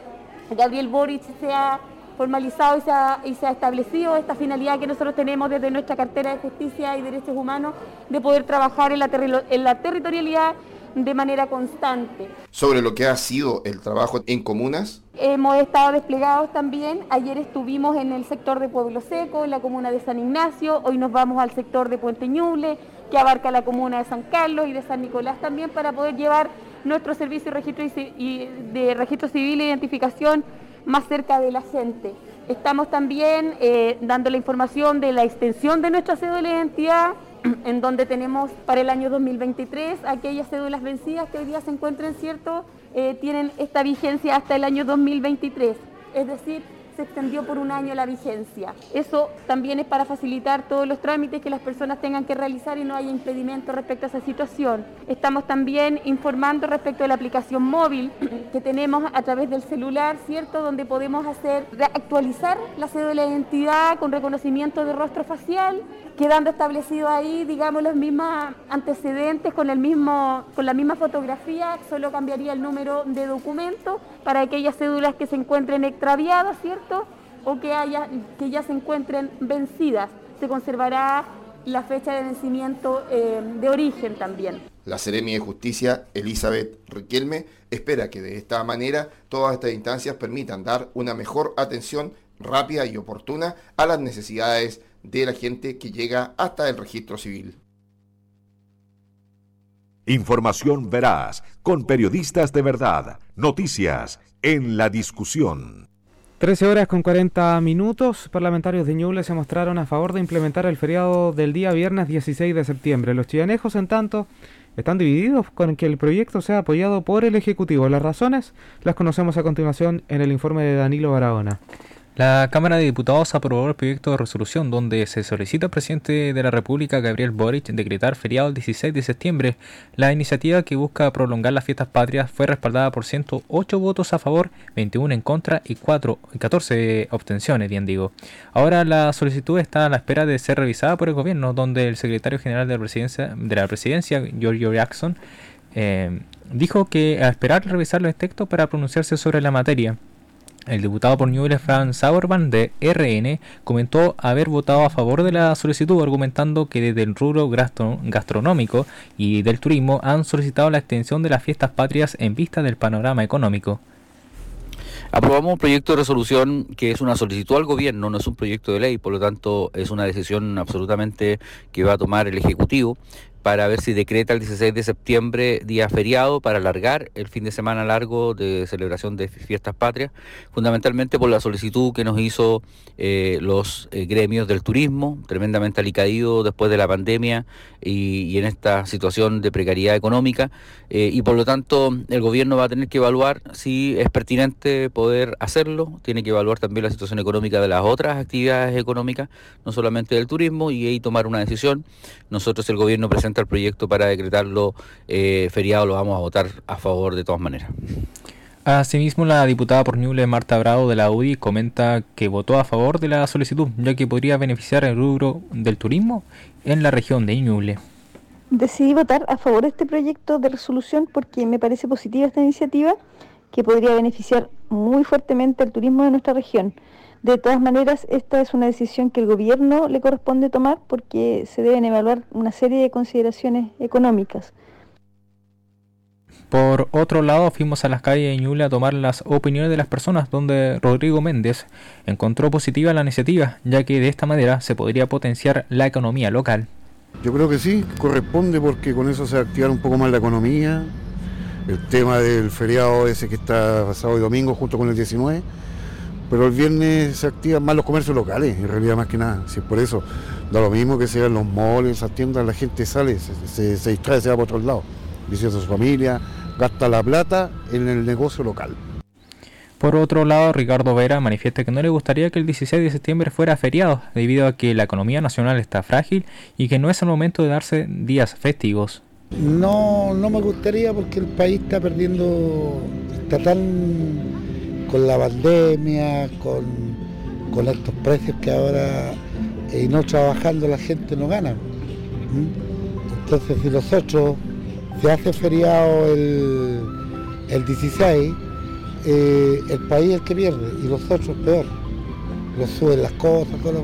Gabriel Boric se ha formalizado y se, ha, y se establecido esta finalidad que nosotros tenemos desde nuestra cartera de justicia y derechos humanos de poder trabajar en la, en la territorialidad de manera constante. Sobre lo que ha sido el trabajo en comunas. Hemos estado desplegados también. Ayer estuvimos en el sector de Pueblo Seco, en la comuna de San Ignacio. Hoy nos vamos al sector de Puente Ñuble, que abarca la comuna de San Carlos y de San Nicolás también, para poder llevar nuestro servicio de registro, y de registro civil e identificación más cerca de la gente. Estamos también eh, dando la información de la extensión de nuestra cédula de identidad, <clears throat> en donde tenemos para el año 2023 aquellas cédulas vencidas que hoy día se encuentran, ¿cierto? Eh, tienen esta vigencia hasta el año 2023. Es decir, se extendió por un año la vigencia. Eso también es para facilitar todos los trámites que las personas tengan que realizar y no haya impedimento respecto a esa situación. Estamos también informando respecto a la aplicación móvil que tenemos a través del celular, ¿cierto? Donde podemos hacer actualizar la cédula de identidad con reconocimiento de rostro facial, quedando establecido ahí, digamos, los mismos antecedentes con, el mismo, con la misma fotografía, solo cambiaría el número de documento para aquellas cédulas que se encuentren extraviadas, ¿cierto? O que, haya, que ya se encuentren vencidas. Se conservará la fecha de vencimiento eh, de origen también. La Seremi de Justicia, Elizabeth Riquelme, espera que de esta manera todas estas instancias permitan dar una mejor atención rápida y oportuna a las necesidades de la gente que llega hasta el registro civil. Información veraz, con periodistas de verdad, noticias en la discusión. 13 horas con 40 minutos, parlamentarios de Ñuble se mostraron a favor de implementar el feriado del día viernes 16 de septiembre. Los chilenejos, en tanto, están divididos con que el proyecto sea apoyado por el Ejecutivo. Las razones las conocemos a continuación en el informe de Danilo Barahona. La Cámara de Diputados aprobó el proyecto de resolución donde se solicita al presidente de la República, Gabriel Boric, decretar feriado el 16 de septiembre. La iniciativa que busca prolongar las fiestas patrias fue respaldada por 108 votos a favor, 21 en contra y 4, 14 abstenciones, bien. Ahora la solicitud está a la espera de ser revisada por el gobierno, donde el secretario general de la presidencia, de Giorgio Jackson, eh, dijo que a esperar revisar los textos para pronunciarse sobre la materia. El diputado por Ñuble, Franz Sauerman, de RN, comentó haber votado a favor de la solicitud, argumentando que desde el rubro gastronómico y del turismo han solicitado la extensión de las fiestas patrias en vista del panorama económico. Aprobamos un proyecto de resolución que es una solicitud al gobierno, no es un proyecto de ley, por lo tanto es una decisión absolutamente que va a tomar el Ejecutivo para ver si decreta el 16 de septiembre día feriado para alargar el fin de semana largo de celebración de fiestas patrias, fundamentalmente por la solicitud que nos hizo eh, los eh, gremios del turismo, tremendamente alicaído después de la pandemia y, en esta situación de precariedad económica, eh, y por lo tanto el gobierno va a tener que evaluar si es pertinente poder hacerlo, tiene que evaluar también la situación económica de las otras actividades económicas, no solamente del turismo, y tomar una decisión. Nosotros el gobierno presenta el proyecto para decretarlo eh, feriado, lo vamos a votar a favor de todas maneras. Asimismo, la diputada por Ñuble Marta Bravo de la UDI comenta que votó a favor de la solicitud, ya que podría beneficiar el rubro del turismo en la región de Ñuble. Decidí votar a favor de este proyecto de resolución porque me parece positiva esta iniciativa que podría beneficiar muy fuertemente el turismo de nuestra región. De todas maneras, esta es una decisión que el gobierno le corresponde tomar porque se deben evaluar una serie de consideraciones económicas. Por otro lado, fuimos a las calles de Ñuble a tomar las opiniones de las personas, donde Rodrigo Méndez encontró positiva la iniciativa, ya que de esta manera se podría potenciar la economía local. Yo creo que sí, corresponde porque con eso se va a activar un poco más la economía. El tema del feriado ese que está pasado hoy domingo junto con el 19 pero el viernes se activan más los comercios locales, en realidad más que nada. Si es por eso, da lo mismo que sean los malls, esas tiendas, la gente sale, se, se, distrae, se va por otros lados, visita a su familia, gasta la plata en el negocio local. Por otro lado, Ricardo Vera manifiesta que no le gustaría que el 16 de septiembre fuera feriado, debido a que la economía nacional está frágil y que no es el momento de darse días festivos. No, no me gustaría porque el país está perdiendo, está tan con la pandemia, con, estos precios que ahora, y no trabajando la gente no gana. Entonces si los ocho se hace feriado el, el 16, eh, el país es el que pierde y los otros peor. Los suben las cosas, todo lo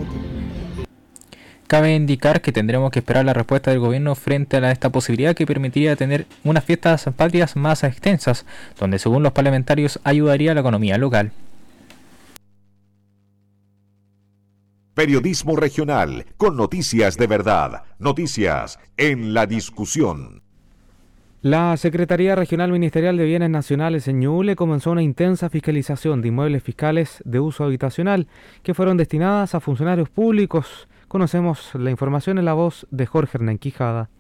Cabe indicar que tendremos que esperar la respuesta del gobierno frente a esta posibilidad que permitiría tener unas fiestas patrias más extensas, donde según los parlamentarios ayudaría a la economía local. Periodismo regional, con noticias de verdad, noticias en la discusión. La Secretaría Regional Ministerial de Bienes Nacionales en Ñuble comenzó una intensa fiscalización de inmuebles fiscales de uso habitacional que fueron destinadas a funcionarios públicos Conocemos la información en la voz de Jorge Hernán Quijada.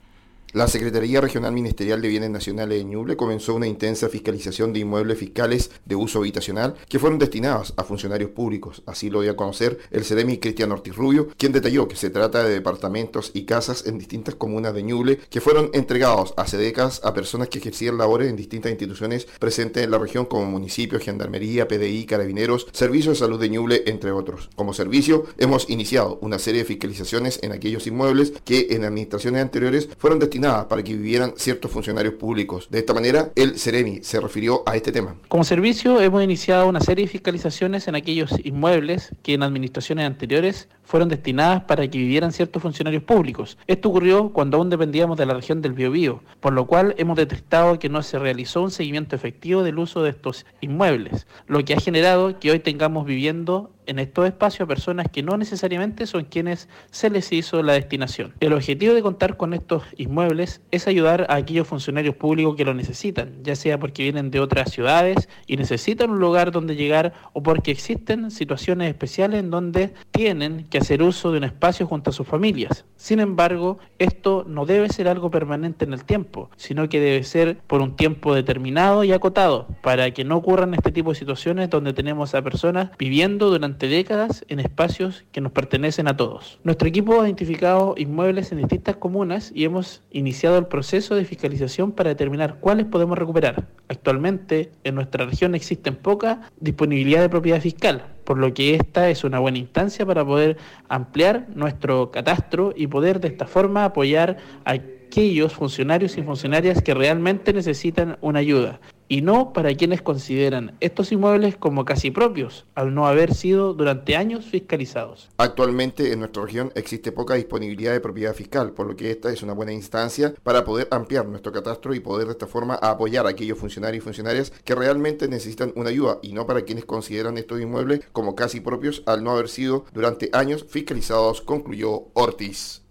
La Secretaría Regional Ministerial de Bienes Nacionales de Ñuble comenzó una intensa fiscalización de inmuebles fiscales de uso habitacional que fueron destinados a funcionarios públicos. Así lo dio a conocer el CEDEMI Cristian Ortiz Rubio, quien detalló que se trata de departamentos y casas en distintas comunas de Ñuble que fueron entregados hace décadas a personas que ejercían labores en distintas instituciones presentes en la región como municipios, gendarmería, PDI, carabineros, servicios de salud de Ñuble, entre otros. Como servicio, hemos iniciado una serie de fiscalizaciones en aquellos inmuebles que en administraciones anteriores fueron destinados para que vivieran ciertos funcionarios públicos. De esta manera, el Ceremi se refirió a este tema. Como servicio, hemos iniciado una serie de fiscalizaciones en aquellos inmuebles que en administraciones anteriores fueron destinadas para que vivieran ciertos funcionarios públicos. Esto ocurrió cuando aún dependíamos de la región del Biobío, por lo cual hemos detectado que no se realizó un seguimiento efectivo del uso de estos inmuebles, lo que ha generado que hoy tengamos viviendo en estos espacios a personas que no necesariamente son quienes se les hizo la destinación. El objetivo de contar con estos inmuebles es ayudar a aquellos funcionarios públicos que lo necesitan, ya sea porque vienen de otras ciudades y necesitan un lugar donde llegar o porque existen situaciones especiales en donde tienen que hacer uso de un espacio junto a sus familias. Sin embargo, esto no debe ser algo permanente en el tiempo, sino que debe ser por un tiempo determinado y acotado, para que no ocurran este tipo de situaciones donde tenemos a personas viviendo durante décadas en espacios que nos pertenecen a todos. Nuestro equipo ha identificado inmuebles en distintas comunas y hemos iniciado el proceso de fiscalización para determinar cuáles podemos recuperar. Actualmente en nuestra región existen poca disponibilidad de propiedad fiscal, por lo que esta es una buena instancia para poder ampliar nuestro catastro y poder de esta forma apoyar a aquellos funcionarios y funcionarias que realmente necesitan una ayuda y no para quienes consideran estos inmuebles como casi propios, al no haber sido durante años fiscalizados. Actualmente en nuestra región existe poca disponibilidad de propiedad fiscal, por lo que esta es una buena instancia para poder ampliar nuestro catastro y poder de esta forma apoyar a aquellos funcionarios y funcionarias que realmente necesitan una ayuda y no para quienes consideran estos inmuebles como casi propios al no haber sido durante años fiscalizados, concluyó Ortiz.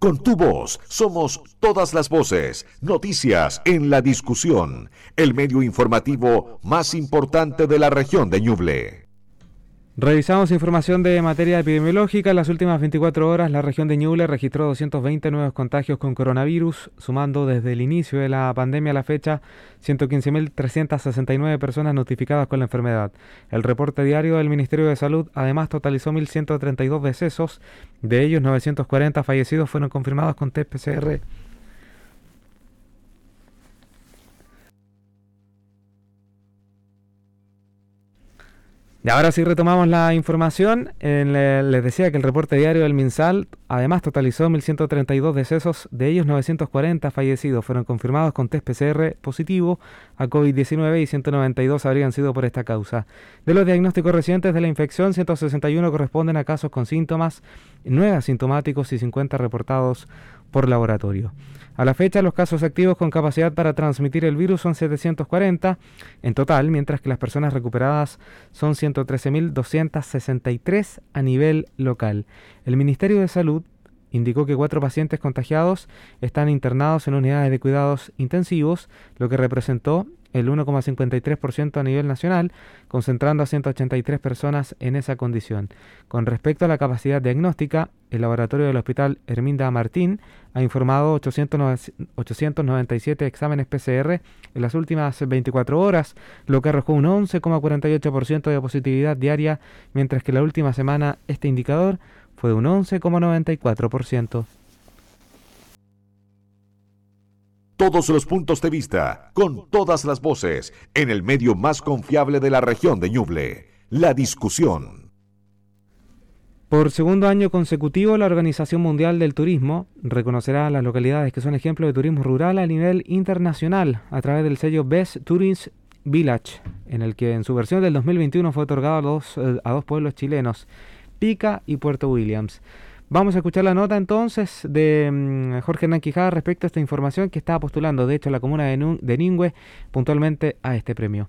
Con tu voz somos todas las voces, noticias en la discusión, el medio informativo más importante de la región de Ñuble. Revisamos información de materia epidemiológica. En las últimas 24 horas, la región de Ñuble registró 220 nuevos contagios con coronavirus, sumando desde el inicio de la pandemia a la fecha 115.369 personas notificadas con la enfermedad. El reporte diario del Ministerio de Salud además totalizó 1.132 decesos, de ellos 940 fallecidos fueron confirmados con test Y ahora sí retomamos la información. les decía que el reporte diario del MinSal además totalizó 1.132 decesos, de ellos 940 fallecidos fueron confirmados con test PCR positivo a COVID-19 y 192 habrían sido por esta causa. De los diagnósticos recientes de la infección, 161 corresponden a casos con síntomas, 9 asintomáticos y 50 reportados por laboratorio. A la fecha, los casos activos con capacidad para transmitir el virus son 740 en total, mientras que las personas recuperadas son 113.263 a nivel local. El Ministerio de Salud indicó que cuatro pacientes contagiados están internados en unidades de cuidados intensivos, lo que representó el 1,53% a nivel nacional, concentrando a 183 personas en esa condición. Con respecto a la capacidad diagnóstica, el laboratorio del Hospital Herminda Martín ha informado 897 exámenes PCR en las últimas 24 horas, lo que arrojó un 11,48% de positividad diaria, mientras que la última semana este indicador fue de un 11,94%. Todos los puntos de vista, con todas las voces, en el medio más confiable de la región de Ñuble, la discusión. Por segundo año consecutivo, la Organización Mundial del Turismo reconocerá a las localidades que son ejemplo de turismo rural a nivel internacional a través del sello Best Tourist Village, en el que en su versión del 2021 fue otorgado a dos, eh, a dos pueblos chilenos, Pica y Puerto Williams. Vamos a escuchar la nota entonces de mm, Jorge Hernán Quijada respecto a esta información que estaba postulando, de hecho, la comuna de, de Ningüe puntualmente a este premio.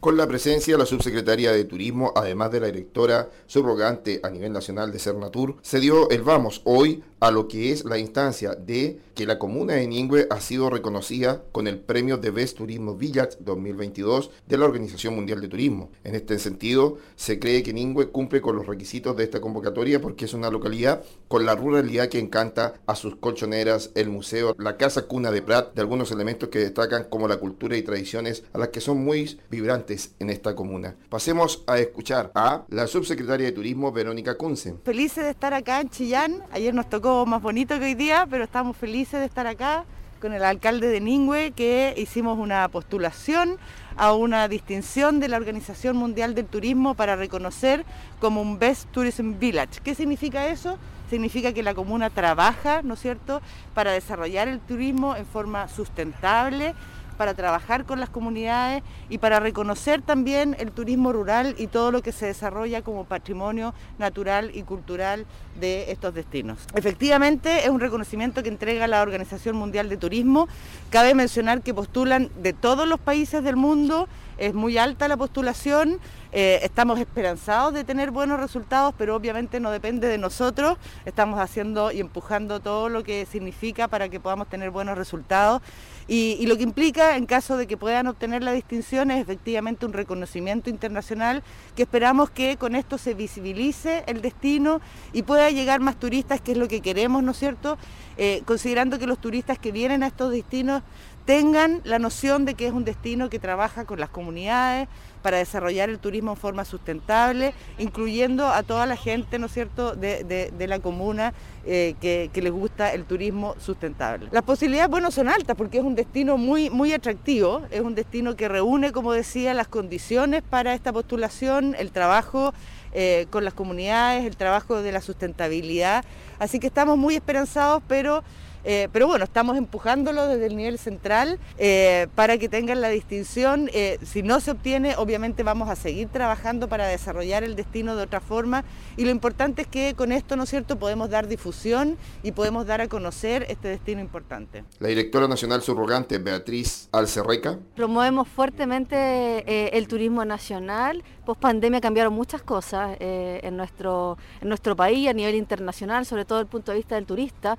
Con la presencia de la subsecretaria de Turismo, además de la directora subrogante a nivel nacional de Cernatur, se dio el vamos hoy a lo que es la instancia de que la comuna de Ningüe ha sido reconocida con el premio de Best Turismo Village 2022 de la Organización Mundial de Turismo. En este sentido, se cree que Ningüe cumple con los requisitos de esta convocatoria porque es una localidad con la ruralidad que encanta a sus colchoneras, el museo, la casa cuna de Prat, de algunos elementos que destacan como la cultura y tradiciones a las que son muy vibrantes en esta comuna. Pasemos a escuchar a la subsecretaria de Turismo, Verónica Kunze. Felices de estar acá en Chillán. Ayer nos tocó más bonito que hoy día, pero estamos felices de estar acá con el alcalde de Ningüe, que hicimos una postulación a una distinción de la Organización Mundial del Turismo para reconocer como un Best Tourism Village. ¿Qué significa eso? Significa que la comuna trabaja, ¿no es cierto?, para desarrollar el turismo en forma sustentable, para trabajar con las comunidades y para reconocer también el turismo rural y todo lo que se desarrolla como patrimonio natural y cultural de estos destinos. Efectivamente, es un reconocimiento que entrega la Organización Mundial de Turismo. Cabe mencionar que postulan de todos los países del mundo, es muy alta la postulación, eh, estamos esperanzados de tener buenos resultados, pero obviamente no depende de nosotros, estamos haciendo y empujando todo lo que significa para que podamos tener buenos resultados. Y, lo que implica, en caso de que puedan obtener la distinción, es efectivamente un reconocimiento internacional que esperamos que con esto se visibilice el destino y pueda llegar más turistas, que es lo que queremos, ¿no es cierto? Eh, considerando que los turistas que vienen a estos destinos tengan la noción de que es un destino que trabaja con las comunidades para desarrollar el turismo en forma sustentable, incluyendo a toda la gente, ¿no es cierto?, de, la comuna eh, que, les gusta el turismo sustentable. Las posibilidades, bueno, son altas porque es un destino muy, muy atractivo, es un destino que reúne, como decía, las condiciones para esta postulación, el trabajo eh, con las comunidades, el trabajo de la sustentabilidad. Así que estamos muy esperanzados, pero eh, pero bueno, estamos empujándolo desde el nivel central eh, para que tengan la distinción. Eh, si no se obtiene, obviamente vamos a seguir trabajando para desarrollar el destino de otra forma. Y lo importante es que con esto, ¿no es cierto?, podemos dar difusión y podemos dar a conocer este destino importante. La directora nacional subrogante, Beatriz Alcerreca. Promovemos fuertemente el turismo nacional. Post pandemia cambiaron muchas cosas en, nuestro, en nuestro país a nivel internacional, sobre todo desde el punto de vista del turista.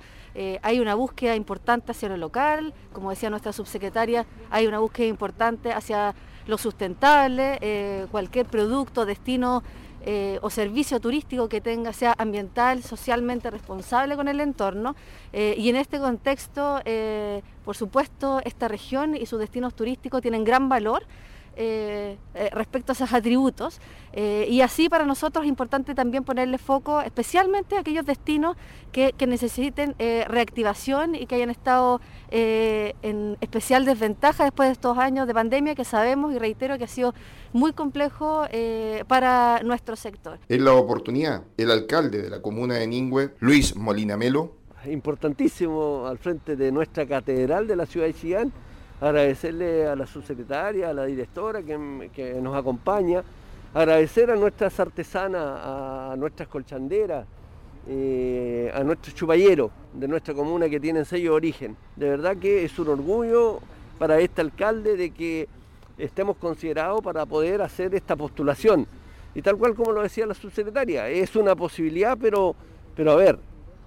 hay una una búsqueda importante hacia lo local, como decía nuestra subsecretaria, hay una búsqueda importante hacia lo sustentable, eh, cualquier producto, destino eh, o servicio turístico que tenga sea ambiental, socialmente responsable con el entorno. Eh, y en este contexto, por supuesto, esta región y sus destinos turísticos tienen gran valor eh, eh, respecto a esos atributos. Eh, y así para nosotros es importante también ponerle foco especialmente a aquellos destinos que, necesiten reactivación y que hayan estado en especial desventaja después de estos años de pandemia que sabemos y reitero que ha sido muy complejo para nuestro sector. En la oportunidad, el alcalde de la comuna de Ningüe, Luis Molina Melo, importantísimo al frente de nuestra catedral de la ciudad de Chillán, agradecerle a la subsecretaria, a la directora que, nos acompaña, agradecer a nuestras artesanas, a nuestras colchanderas, eh, a nuestros chupayeros de nuestra comuna que tienen sello de origen. De verdad que es un orgullo para este alcalde de que estemos considerados para poder hacer esta postulación. Y tal cual como lo decía la subsecretaria, es una posibilidad, pero, pero a ver,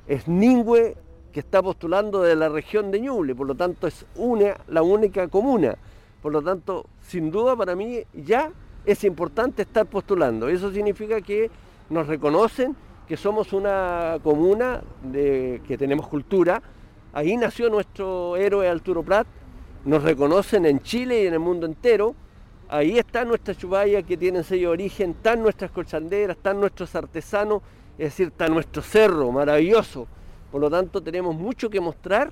es Ningüe que está postulando de la región de Ñuble, por lo tanto es una, la única comuna. Por lo tanto, sin duda para mí ya es importante estar postulando. Eso significa que nos reconocen que somos una comuna de, que tenemos cultura. Ahí nació nuestro héroe Arturo Prat. Nos reconocen en Chile y en el mundo entero. Ahí está nuestra chubaya que tiene sello de origen, están nuestras colchanderas, están nuestros artesanos, es decir, está nuestro cerro maravilloso por lo tanto, tenemos mucho que mostrar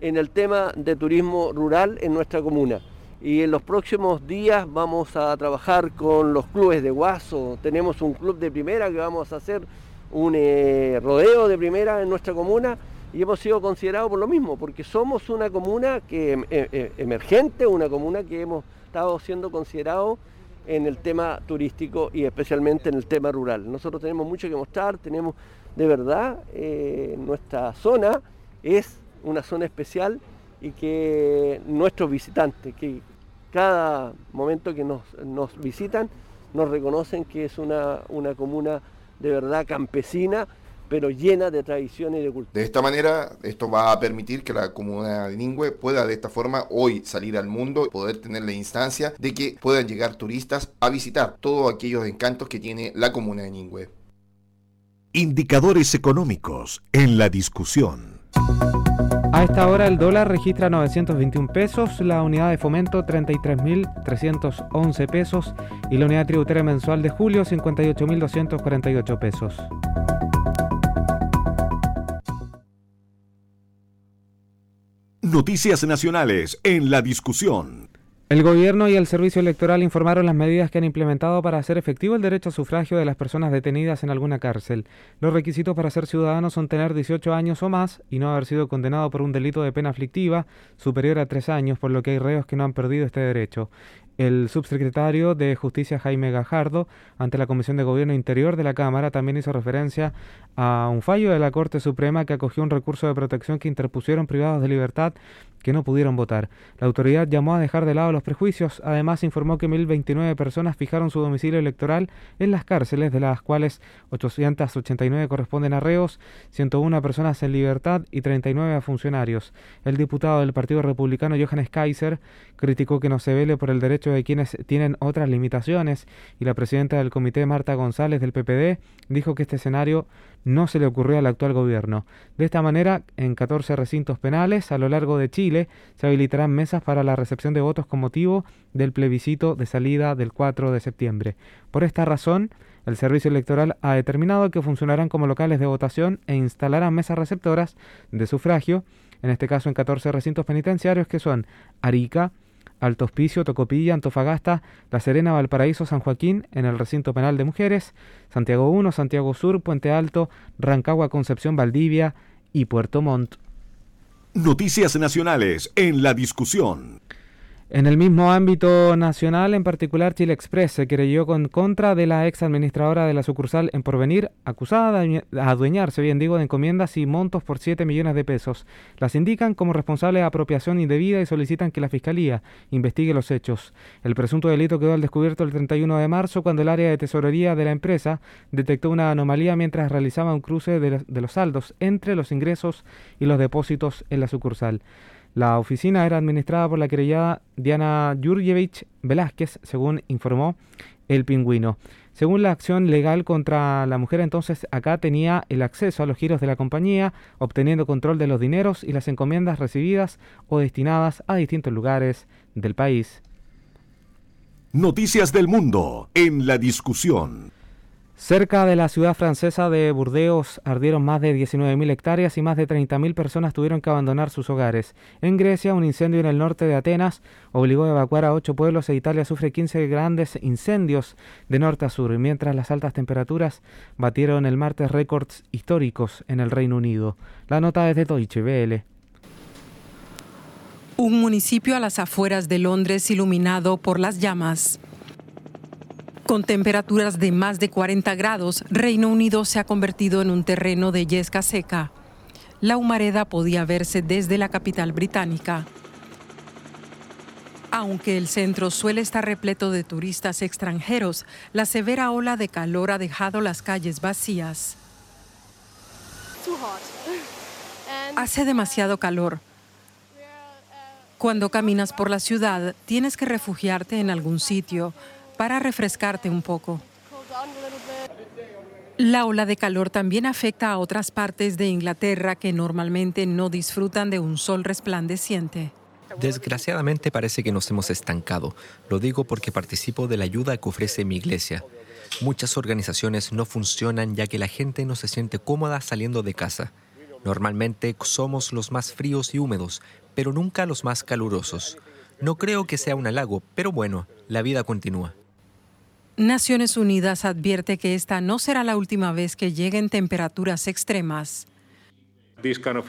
en el tema de turismo rural en nuestra comuna. Y en los próximos días vamos a trabajar con los clubes de Guaso. Tenemos un club de primera que vamos a hacer un eh, rodeo de primera en nuestra comuna y hemos sido considerados por lo mismo, porque somos una comuna que, em, eh, eh, emergente, una comuna que hemos estado siendo considerados en el tema turístico y especialmente en el tema rural. Nosotros tenemos mucho que mostrar, tenemos de verdad eh, nuestra zona es una zona especial y que nuestros visitantes, que cada momento que nos, visitan, nos reconocen que es una, una comuna de verdad campesina, pero llena de tradiciones y de cultura. De esta manera, esto va a permitir que la comuna de Ningüe pueda de esta forma hoy salir al mundo y poder tener la instancia de que puedan llegar turistas a visitar todos aquellos encantos que tiene la comuna de Ningüe. Indicadores económicos en la discusión. A esta hora el dólar registra 921 pesos, la unidad de fomento 33.311 pesos y la unidad tributaria mensual de julio 58.248 pesos. Noticias nacionales en la discusión. El gobierno y el servicio electoral informaron las medidas que han implementado para hacer efectivo el derecho a sufragio de las personas detenidas en alguna cárcel. Los requisitos para ser ciudadanos son tener 18 años o más y no haber sido condenado por un delito de pena aflictiva superior a tres años, por lo que hay reos que no han perdido este derecho. El subsecretario de Justicia Jaime Gajardo, ante la Comisión de Gobierno Interior de la Cámara, también hizo referencia a un fallo de la Corte Suprema que acogió un recurso de protección que interpusieron privados de libertad que no pudieron votar. La autoridad llamó a dejar de lado los prejuicios. Además, informó que 1.029 personas fijaron su domicilio electoral en las cárceles, de las cuales 889 corresponden a reos, 101 personas en libertad y 39 a funcionarios. El diputado del Partido Republicano, Johannes Kaiser, criticó que no se vele por el derecho de quienes tienen otras limitaciones y la presidenta del comité, Marta González del PPD, dijo que este escenario no se le ocurrió al actual gobierno. De esta manera, en 14 recintos penales a lo largo de Chile se habilitarán mesas para la recepción de votos con motivo del plebiscito de salida del 4 de septiembre. Por esta razón, el Servicio Electoral ha determinado que funcionarán como locales de votación e instalarán mesas receptoras de sufragio, en este caso en 14 recintos penitenciarios que son Arica, Alto Hospicio, Tocopilla, Antofagasta, La Serena, Valparaíso, San Joaquín, en el recinto penal de mujeres, Santiago 1, Santiago Sur, Puente Alto, Rancagua, Concepción, Valdivia y Puerto Montt. Noticias nacionales en la discusión. En el mismo ámbito nacional, en particular, Chile Express se creyó con contra de la ex administradora de la sucursal en Porvenir, acusada de adueñarse, bien digo, de encomiendas y montos por 7 millones de pesos. Las indican como responsable de apropiación indebida y solicitan que la Fiscalía investigue los hechos. El presunto delito quedó al descubierto el 31 de marzo cuando el área de tesorería de la empresa detectó una anomalía mientras realizaba un cruce de los saldos entre los ingresos y los depósitos en la sucursal. La oficina era administrada por la querellada Diana Jurjevich Velázquez, según informó el pingüino. Según la acción legal contra la mujer, entonces acá tenía el acceso a los giros de la compañía, obteniendo control de los dineros y las encomiendas recibidas o destinadas a distintos lugares del país. Noticias del mundo en la discusión. Cerca de la ciudad francesa de Burdeos ardieron más de 19.000 hectáreas y más de 30.000 personas tuvieron que abandonar sus hogares. En Grecia, un incendio en el norte de Atenas obligó a evacuar a ocho pueblos e Italia sufre 15 grandes incendios de norte a sur, mientras las altas temperaturas batieron el martes récords históricos en el Reino Unido. La nota es de Deutsche Welle. Un municipio a las afueras de Londres iluminado por las llamas. Con temperaturas de más de 40 grados, Reino Unido se ha convertido en un terreno de yesca seca. La humareda podía verse desde la capital británica. Aunque el centro suele estar repleto de turistas extranjeros, la severa ola de calor ha dejado las calles vacías. Hace demasiado calor. Cuando caminas por la ciudad, tienes que refugiarte en algún sitio para refrescarte un poco. La ola de calor también afecta a otras partes de Inglaterra que normalmente no disfrutan de un sol resplandeciente. Desgraciadamente parece que nos hemos estancado. Lo digo porque participo de la ayuda que ofrece mi iglesia. Muchas organizaciones no funcionan ya que la gente no se siente cómoda saliendo de casa. Normalmente somos los más fríos y húmedos, pero nunca los más calurosos. No creo que sea un halago, pero bueno, la vida continúa. Naciones Unidas advierte que esta no será la última vez que lleguen temperaturas extremas.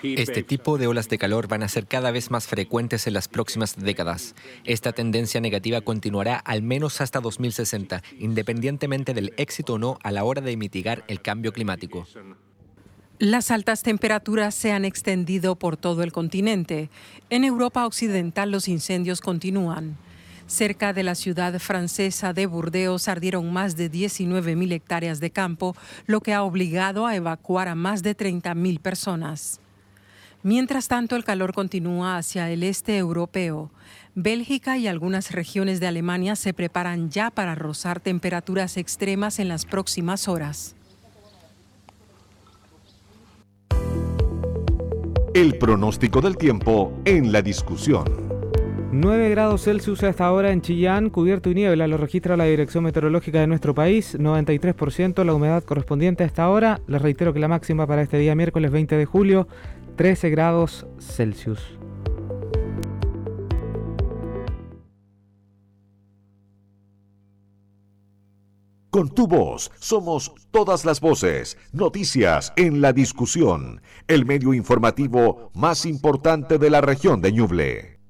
Este tipo de olas de calor van a ser cada vez más frecuentes en las próximas décadas. Esta tendencia negativa continuará al menos hasta 2060, independientemente del éxito o no a la hora de mitigar el cambio climático. Las altas temperaturas se han extendido por todo el continente. En Europa Occidental los incendios continúan. Cerca de la ciudad francesa de Burdeos ardieron más de 19.000 hectáreas de campo, lo que ha obligado a evacuar a más de 30.000 personas. Mientras tanto, el calor continúa hacia el este europeo. Bélgica y algunas regiones de Alemania se preparan ya para rozar temperaturas extremas en las próximas horas. El pronóstico del tiempo en la discusión. 9 grados Celsius a esta hora en Chillán, cubierto y niebla, lo registra la Dirección Meteorológica de nuestro país, 93% la humedad correspondiente a esta hora. Les reitero que la máxima para este día miércoles 20 de julio, 13 grados Celsius. Con tu voz somos todas las voces, noticias en la discusión, el medio informativo más importante de la región de Ñuble.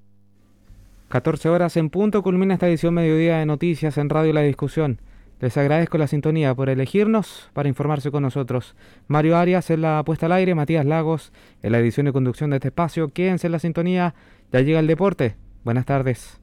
14 horas en punto culmina esta edición mediodía de noticias en Radio La Discusión. Les agradezco la sintonía por elegirnos para informarse con nosotros. Mario Arias en la puesta al aire, Matías Lagos en la edición y conducción de este espacio. Quédense en la sintonía, ya llega el deporte. Buenas tardes.